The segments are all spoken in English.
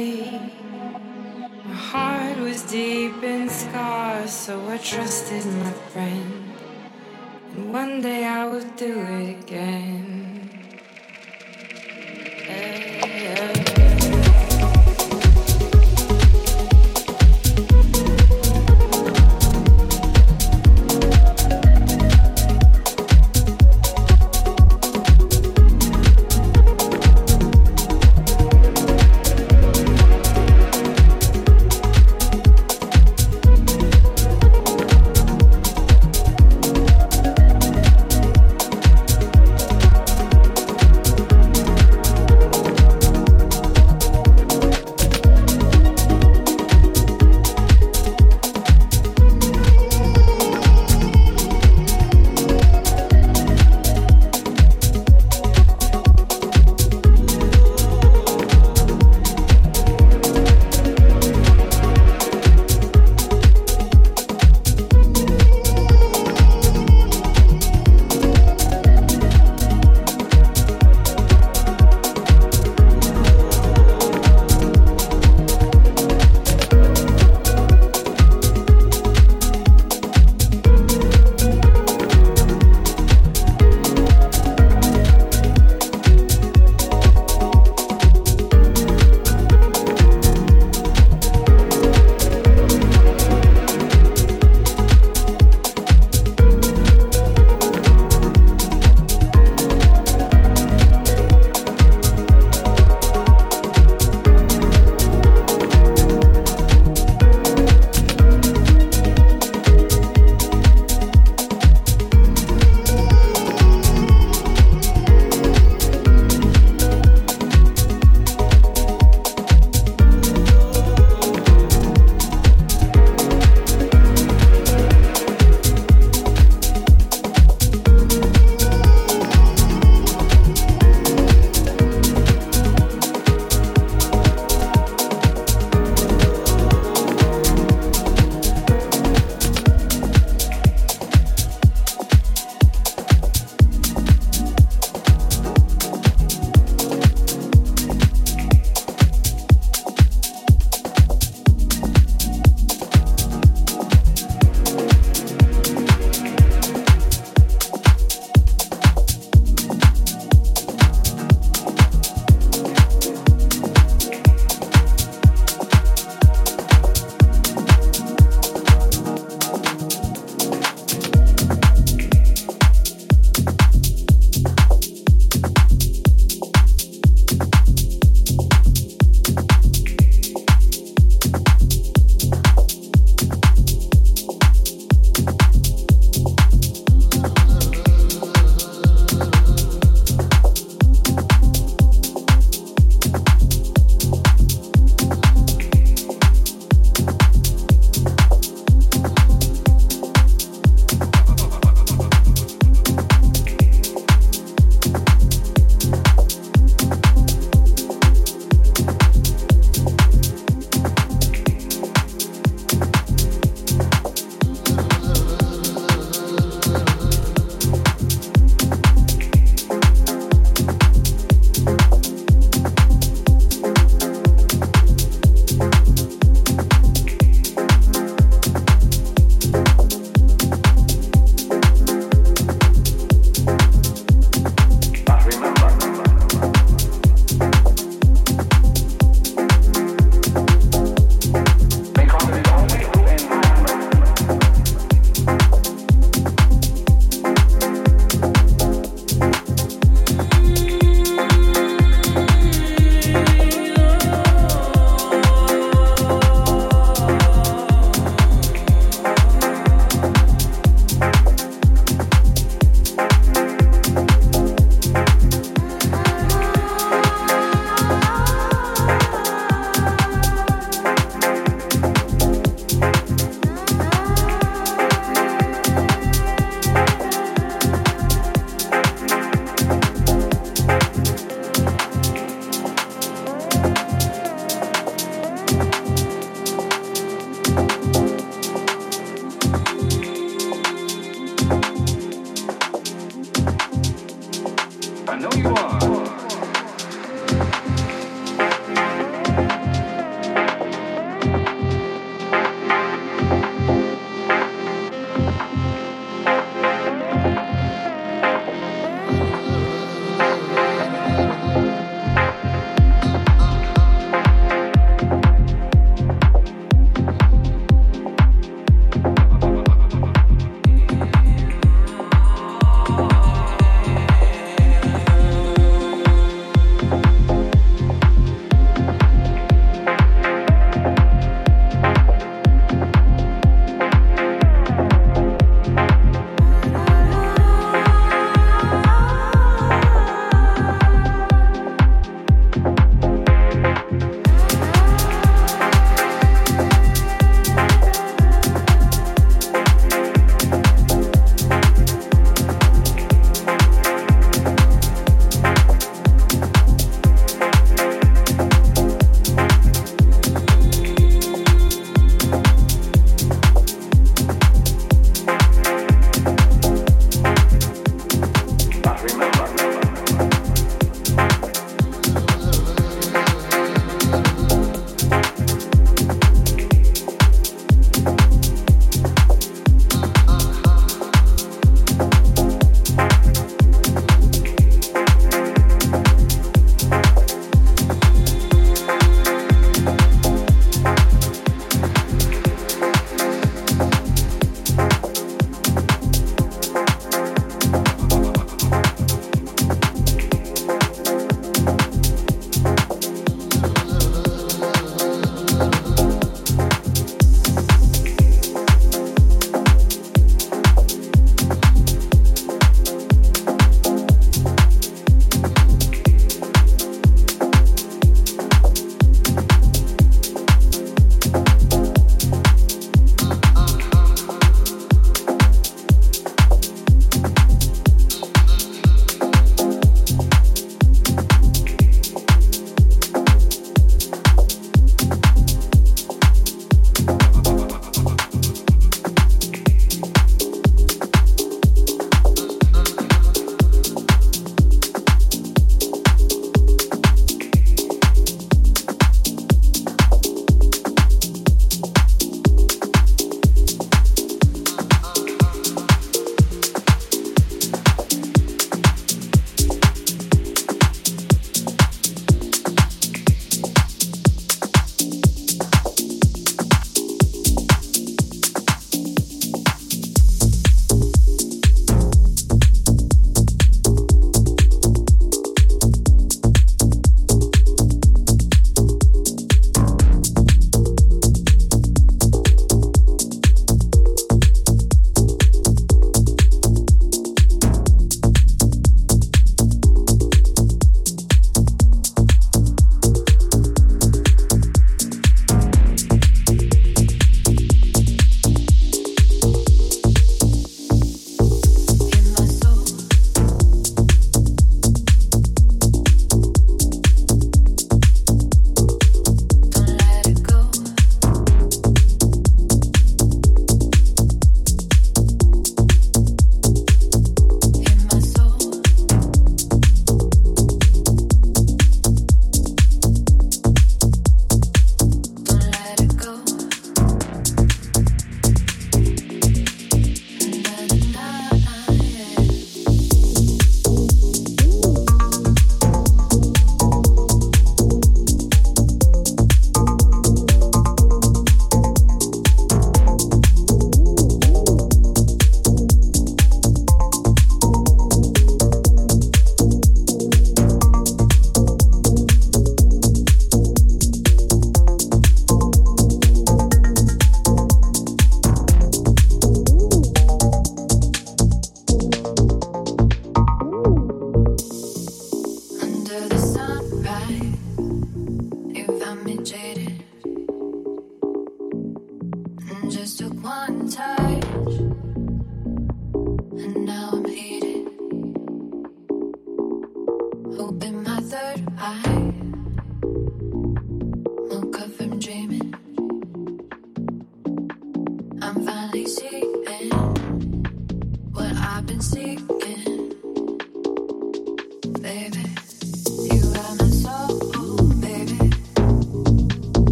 My heart was deep in scars, so I trusted my friend. And one day I will do it again.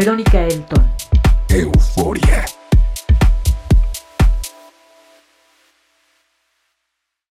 Babylonicaine.